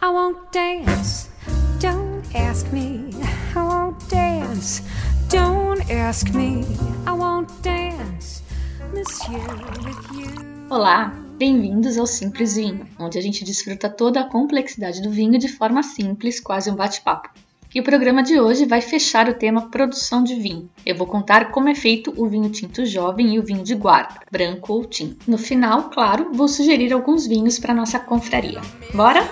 I won't dance. Don't ask me. I won't dance. Don't ask me. I won't dance. Monsieur, with you. Olá, bem-vindos ao Simples Vinho, onde a gente desfruta toda a complexidade do vinho de forma simples, quase um bate-papo. E o programa de hoje vai fechar o tema produção de vinho. Eu vou contar como é feito o vinho tinto jovem e o vinho de guarda, branco ou tinto. No final, claro, vou sugerir alguns vinhos para nossa confraria. Bora?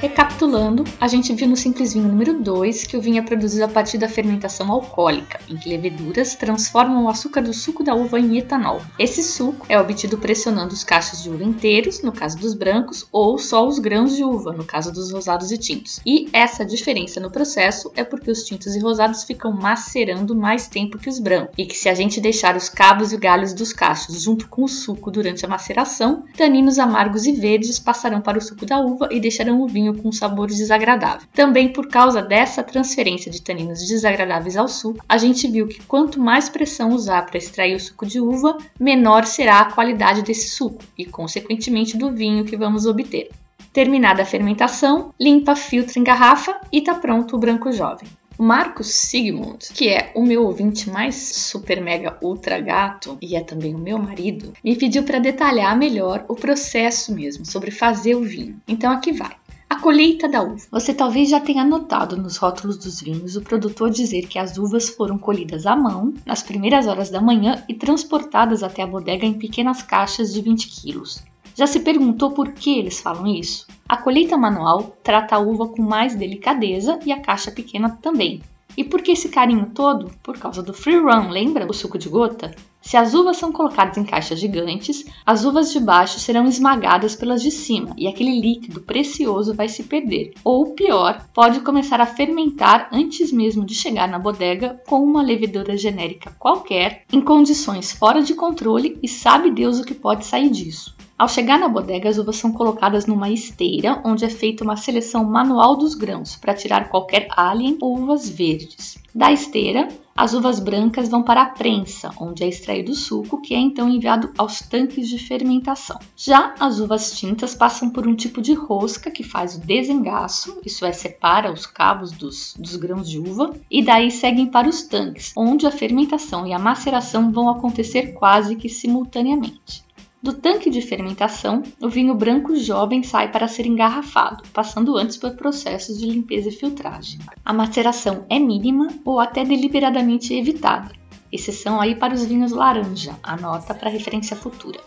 Recapitulando, a gente viu no Simples Vinho número 2 que o vinho é produzido a partir da fermentação alcoólica, em que leveduras transformam o açúcar do suco da uva em etanol. Esse suco é obtido pressionando os cachos de uva inteiros, no caso dos brancos, ou só os grãos de uva, no caso dos rosados e tintos. E essa diferença no processo é porque os tintos e rosados ficam macerando mais tempo que os brancos, e que se a gente deixar os cabos e galhos dos cachos junto com o suco durante a maceração, taninos amargos e verdes passarão para o suco da uva e deixarão o vinho vinho com sabores desagradáveis. Também por causa dessa transferência de taninos desagradáveis ao suco, a gente viu que quanto mais pressão usar para extrair o suco de uva, menor será a qualidade desse suco e, consequentemente, do vinho que vamos obter. Terminada a fermentação, limpa, filtra em garrafa e está pronto o branco jovem. Marcos Sigmund, que é o meu ouvinte mais super mega ultra gato e é também o meu marido, me pediu para detalhar melhor o processo mesmo sobre fazer o vinho. Então aqui vai. Colheita da uva. Você talvez já tenha notado nos rótulos dos vinhos o produtor dizer que as uvas foram colhidas à mão nas primeiras horas da manhã e transportadas até a bodega em pequenas caixas de 20 quilos. Já se perguntou por que eles falam isso? A colheita manual trata a uva com mais delicadeza e a caixa pequena também. E por que esse carinho todo? Por causa do free run, lembra o suco de gota? Se as uvas são colocadas em caixas gigantes, as uvas de baixo serão esmagadas pelas de cima e aquele líquido precioso vai se perder. Ou pior, pode começar a fermentar antes mesmo de chegar na bodega com uma levedura genérica qualquer, em condições fora de controle e sabe Deus o que pode sair disso. Ao chegar na bodega, as uvas são colocadas numa esteira, onde é feita uma seleção manual dos grãos para tirar qualquer alien ou uvas verdes. Da esteira, as uvas brancas vão para a prensa, onde é extraído o suco, que é então enviado aos tanques de fermentação. Já as uvas tintas passam por um tipo de rosca que faz o desengaço, isso é, separa os cabos dos, dos grãos de uva, e daí seguem para os tanques, onde a fermentação e a maceração vão acontecer quase que simultaneamente. Do tanque de fermentação, o vinho branco jovem sai para ser engarrafado, passando antes por processos de limpeza e filtragem. A maceração é mínima ou até deliberadamente evitada, exceção aí para os vinhos laranja, anota para referência futura.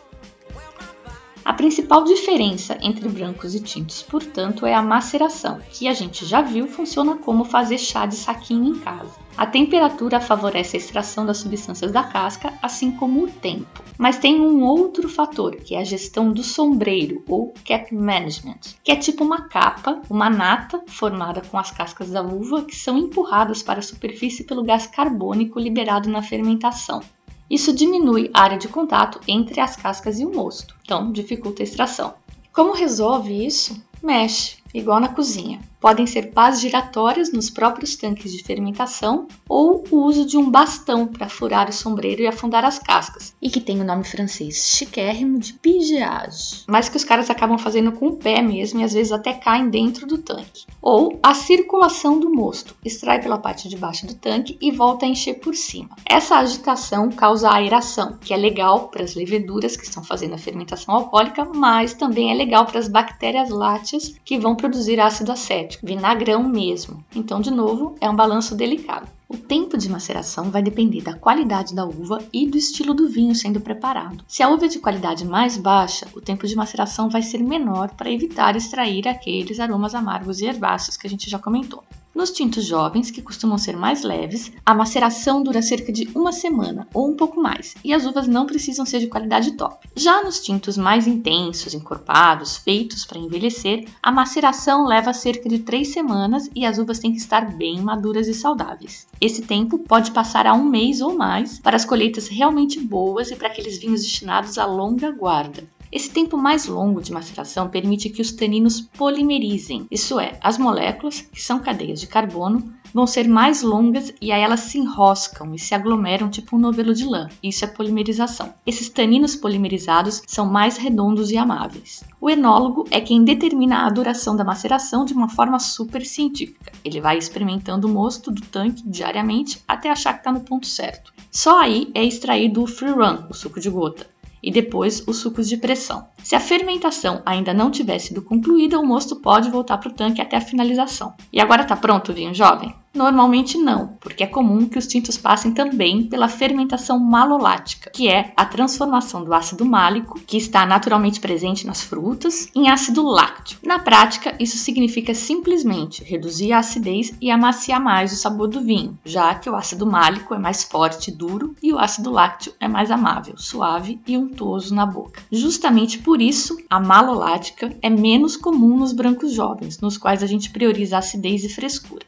A principal diferença entre brancos e tintos, portanto, é a maceração, que a gente já viu funciona como fazer chá de saquinho em casa. A temperatura favorece a extração das substâncias da casca, assim como o tempo. Mas tem um outro fator, que é a gestão do sombreiro ou cap management, que é tipo uma capa, uma nata formada com as cascas da uva que são empurradas para a superfície pelo gás carbônico liberado na fermentação. Isso diminui a área de contato entre as cascas e o mosto, então dificulta a extração. Como resolve isso? Mexe, igual na cozinha podem ser pás giratórias nos próprios tanques de fermentação ou o uso de um bastão para furar o sombreiro e afundar as cascas, e que tem o nome francês chiquérrimo de pigeage, mas que os caras acabam fazendo com o pé mesmo e às vezes até caem dentro do tanque. Ou a circulação do mosto, extrai pela parte de baixo do tanque e volta a encher por cima. Essa agitação causa aeração, que é legal para as leveduras que estão fazendo a fermentação alcoólica, mas também é legal para as bactérias lácteas que vão produzir ácido acético vinagrão mesmo. Então, de novo, é um balanço delicado. O tempo de maceração vai depender da qualidade da uva e do estilo do vinho sendo preparado. Se a uva é de qualidade mais baixa, o tempo de maceração vai ser menor para evitar extrair aqueles aromas amargos e herbáceos que a gente já comentou. Nos tintos jovens, que costumam ser mais leves, a maceração dura cerca de uma semana ou um pouco mais, e as uvas não precisam ser de qualidade top. Já nos tintos mais intensos, encorpados, feitos para envelhecer, a maceração leva cerca de três semanas e as uvas têm que estar bem maduras e saudáveis. Esse tempo pode passar a um mês ou mais para as colheitas realmente boas e para aqueles vinhos destinados a longa guarda. Esse tempo mais longo de maceração permite que os taninos polimerizem, isso é, as moléculas, que são cadeias de carbono, vão ser mais longas e aí elas se enroscam e se aglomeram tipo um novelo de lã. Isso é polimerização. Esses taninos polimerizados são mais redondos e amáveis. O enólogo é quem determina a duração da maceração de uma forma super científica. Ele vai experimentando o mosto do tanque diariamente até achar que está no ponto certo. Só aí é extraído o free run, o suco de gota e depois os sucos de pressão. Se a fermentação ainda não tiver sido concluída, o mosto pode voltar para o tanque até a finalização. E agora está pronto o vinho jovem? Normalmente não, porque é comum que os tintos passem também pela fermentação malolática, que é a transformação do ácido málico, que está naturalmente presente nas frutas, em ácido lácteo. Na prática, isso significa simplesmente reduzir a acidez e amaciar mais o sabor do vinho, já que o ácido málico é mais forte e duro e o ácido lácteo é mais amável, suave e untuoso na boca. Justamente por isso, a malolática é menos comum nos brancos jovens, nos quais a gente prioriza acidez e frescura.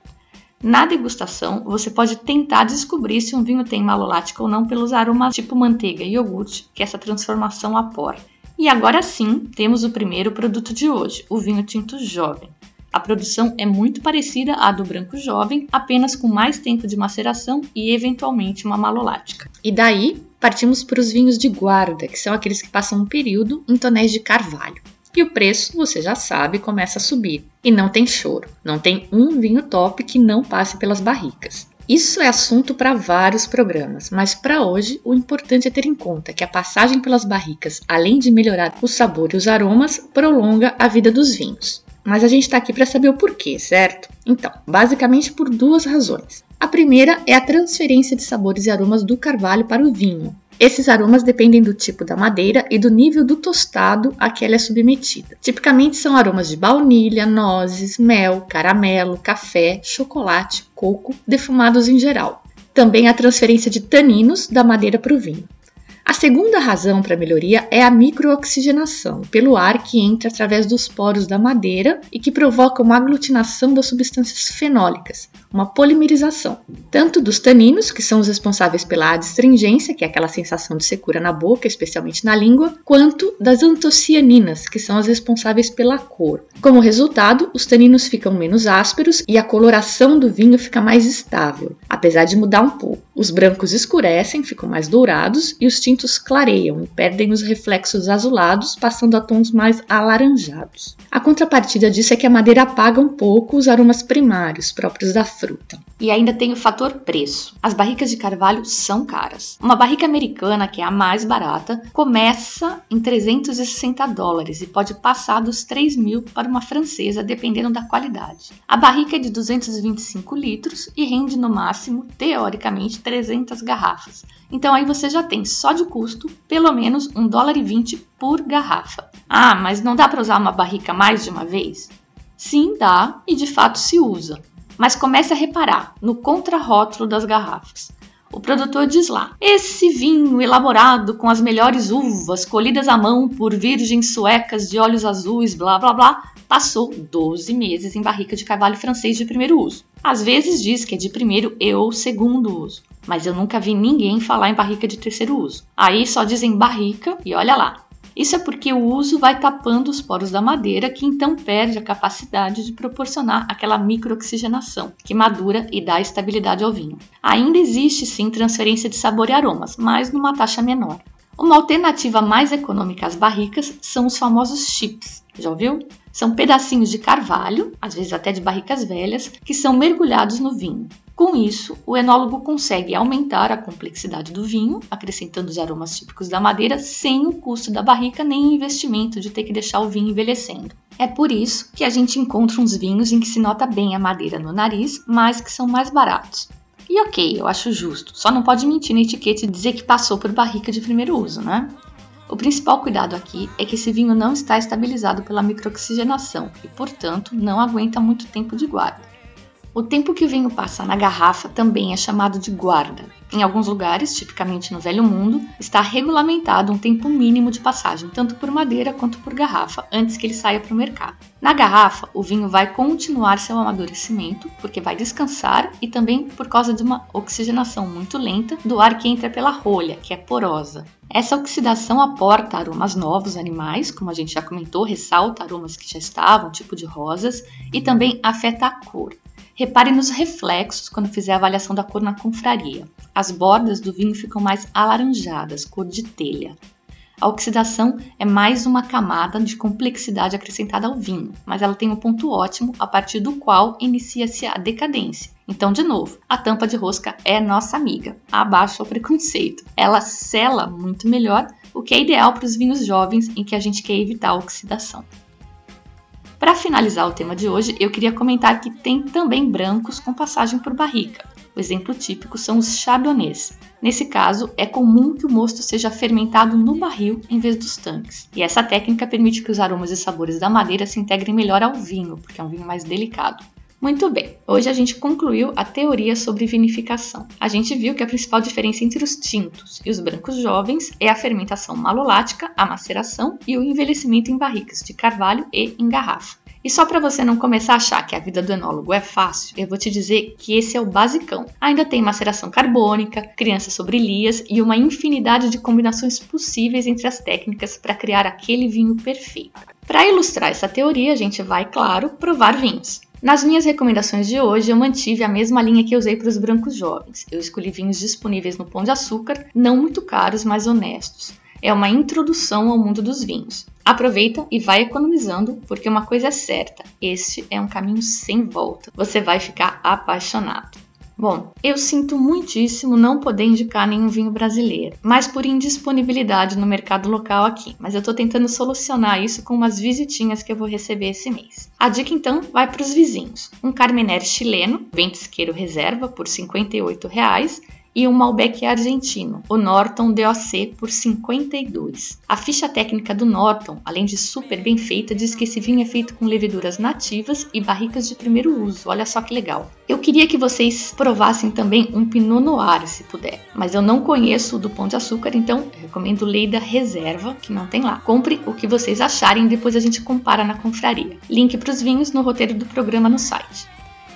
Na degustação, você pode tentar descobrir se um vinho tem malolática ou não pelos aromas tipo manteiga e iogurte que essa transformação aporta. E agora sim, temos o primeiro produto de hoje, o vinho tinto jovem. A produção é muito parecida à do branco jovem, apenas com mais tempo de maceração e eventualmente uma malolática. E daí, partimos para os vinhos de guarda, que são aqueles que passam um período em tonéis de carvalho. E o preço, você já sabe, começa a subir. E não tem choro. Não tem um vinho top que não passe pelas barricas. Isso é assunto para vários programas, mas para hoje o importante é ter em conta que a passagem pelas barricas, além de melhorar o sabor e os aromas, prolonga a vida dos vinhos. Mas a gente está aqui para saber o porquê, certo? Então, basicamente por duas razões. A primeira é a transferência de sabores e aromas do carvalho para o vinho. Esses aromas dependem do tipo da madeira e do nível do tostado a que ela é submetida. Tipicamente são aromas de baunilha, nozes, mel, caramelo, café, chocolate, coco, defumados em geral. Também a transferência de taninos da madeira para o vinho. A segunda razão para melhoria é a microoxigenação, pelo ar que entra através dos poros da madeira e que provoca uma aglutinação das substâncias fenólicas, uma polimerização, tanto dos taninos, que são os responsáveis pela adstringência, que é aquela sensação de secura na boca, especialmente na língua, quanto das antocianinas, que são as responsáveis pela cor. Como resultado, os taninos ficam menos ásperos e a coloração do vinho fica mais estável, apesar de mudar um pouco. Os brancos escurecem, ficam mais dourados e os tintos clareiam e perdem os reflexos azulados, passando a tons mais alaranjados. A contrapartida disso é que a madeira apaga um pouco os aromas primários próprios da fruta. E ainda tem o fator preço. As barricas de carvalho são caras. Uma barrica americana, que é a mais barata, começa em 360 dólares e pode passar dos 3 mil para uma francesa, dependendo da qualidade. A barrica é de 225 litros e rende no máximo, teoricamente, 300 garrafas. Então aí você já tem só de custo pelo menos 1 dólar e 20 por garrafa. Ah, mas não dá para usar uma barrica mais de uma vez? Sim, dá e de fato se usa. Mas comece a reparar no contrarótulo das garrafas. O produtor diz lá: esse vinho elaborado com as melhores uvas, colhidas à mão por virgens suecas de olhos azuis, blá blá blá, passou 12 meses em barrica de carvalho francês de primeiro uso. Às vezes diz que é de primeiro e ou segundo uso, mas eu nunca vi ninguém falar em barrica de terceiro uso. Aí só dizem barrica e olha lá. Isso é porque o uso vai tapando os poros da madeira, que então perde a capacidade de proporcionar aquela microoxigenação, que madura e dá estabilidade ao vinho. Ainda existe sim transferência de sabor e aromas, mas numa taxa menor. Uma alternativa mais econômica às barricas são os famosos chips. Já ouviu? São pedacinhos de carvalho, às vezes até de barricas velhas, que são mergulhados no vinho. Com isso, o enólogo consegue aumentar a complexidade do vinho, acrescentando os aromas típicos da madeira, sem o custo da barrica nem o investimento de ter que deixar o vinho envelhecendo. É por isso que a gente encontra uns vinhos em que se nota bem a madeira no nariz, mas que são mais baratos. E ok, eu acho justo, só não pode mentir na etiqueta e dizer que passou por barrica de primeiro uso, né? O principal cuidado aqui é que esse vinho não está estabilizado pela microoxigenação e, portanto, não aguenta muito tempo de guarda. O tempo que o vinho passa na garrafa também é chamado de guarda. Em alguns lugares, tipicamente no Velho Mundo, está regulamentado um tempo mínimo de passagem, tanto por madeira quanto por garrafa, antes que ele saia para o mercado. Na garrafa, o vinho vai continuar seu amadurecimento, porque vai descansar e também por causa de uma oxigenação muito lenta do ar que entra pela rolha, que é porosa. Essa oxidação aporta aromas novos animais, como a gente já comentou, ressalta aromas que já estavam, tipo de rosas, e também afeta a cor. Repare nos reflexos quando fizer a avaliação da cor na confraria. As bordas do vinho ficam mais alaranjadas, cor de telha. A oxidação é mais uma camada de complexidade acrescentada ao vinho, mas ela tem um ponto ótimo a partir do qual inicia-se a decadência. Então, de novo, a tampa de rosca é nossa amiga. Abaixa o preconceito. Ela sela muito melhor, o que é ideal para os vinhos jovens em que a gente quer evitar a oxidação. Para finalizar o tema de hoje, eu queria comentar que tem também brancos com passagem por barrica. O exemplo típico são os chardonnays. Nesse caso, é comum que o mosto seja fermentado no barril em vez dos tanques. E essa técnica permite que os aromas e sabores da madeira se integrem melhor ao vinho, porque é um vinho mais delicado. Muito bem, hoje a gente concluiu a teoria sobre vinificação. A gente viu que a principal diferença entre os tintos e os brancos jovens é a fermentação malolática, a maceração e o envelhecimento em barricas de carvalho e em garrafa. E só para você não começar a achar que a vida do enólogo é fácil, eu vou te dizer que esse é o basicão. Ainda tem maceração carbônica, criança sobre lias e uma infinidade de combinações possíveis entre as técnicas para criar aquele vinho perfeito. Para ilustrar essa teoria, a gente vai, claro, provar vinhos. Nas minhas recomendações de hoje, eu mantive a mesma linha que eu usei para os brancos jovens. Eu escolhi vinhos disponíveis no Pão de Açúcar, não muito caros, mas honestos. É uma introdução ao mundo dos vinhos. Aproveita e vai economizando, porque uma coisa é certa: este é um caminho sem volta. Você vai ficar apaixonado. Bom, eu sinto muitíssimo não poder indicar nenhum vinho brasileiro, mas por indisponibilidade no mercado local aqui. Mas eu tô tentando solucionar isso com umas visitinhas que eu vou receber esse mês. A dica então vai para os vizinhos: um Carmenere chileno, ventisqueiro reserva por 58 reais, e um Malbec argentino, o Norton DOC por 52. A ficha técnica do Norton, além de super bem feita, diz que esse vinho é feito com leveduras nativas e barricas de primeiro uso. Olha só que legal. Eu queria que vocês provassem também um Pinot Noir, se puder, mas eu não conheço o do Pão de Açúcar, então recomendo Leida Reserva, que não tem lá. Compre o que vocês acharem, depois a gente compara na confraria. Link para os vinhos no roteiro do programa no site.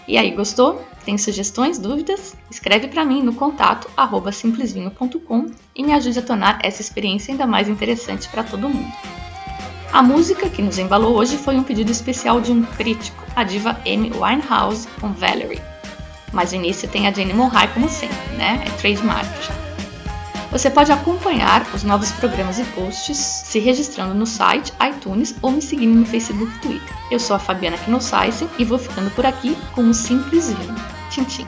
E aí, gostou? Tem sugestões, dúvidas? Escreve para mim no contato simplesvinho.com e me ajude a tornar essa experiência ainda mais interessante para todo mundo. A música que nos embalou hoje foi um pedido especial de um crítico, a diva Amy Winehouse com Valerie. Mas o início tem a Jane Monroe como sempre, né? É trademark já. Você pode acompanhar os novos programas e posts se registrando no site, iTunes ou me seguindo no Facebook e Twitter. Eu sou a Fabiana Knossaisen e vou ficando por aqui com um simples vinho. Tchim, tchim.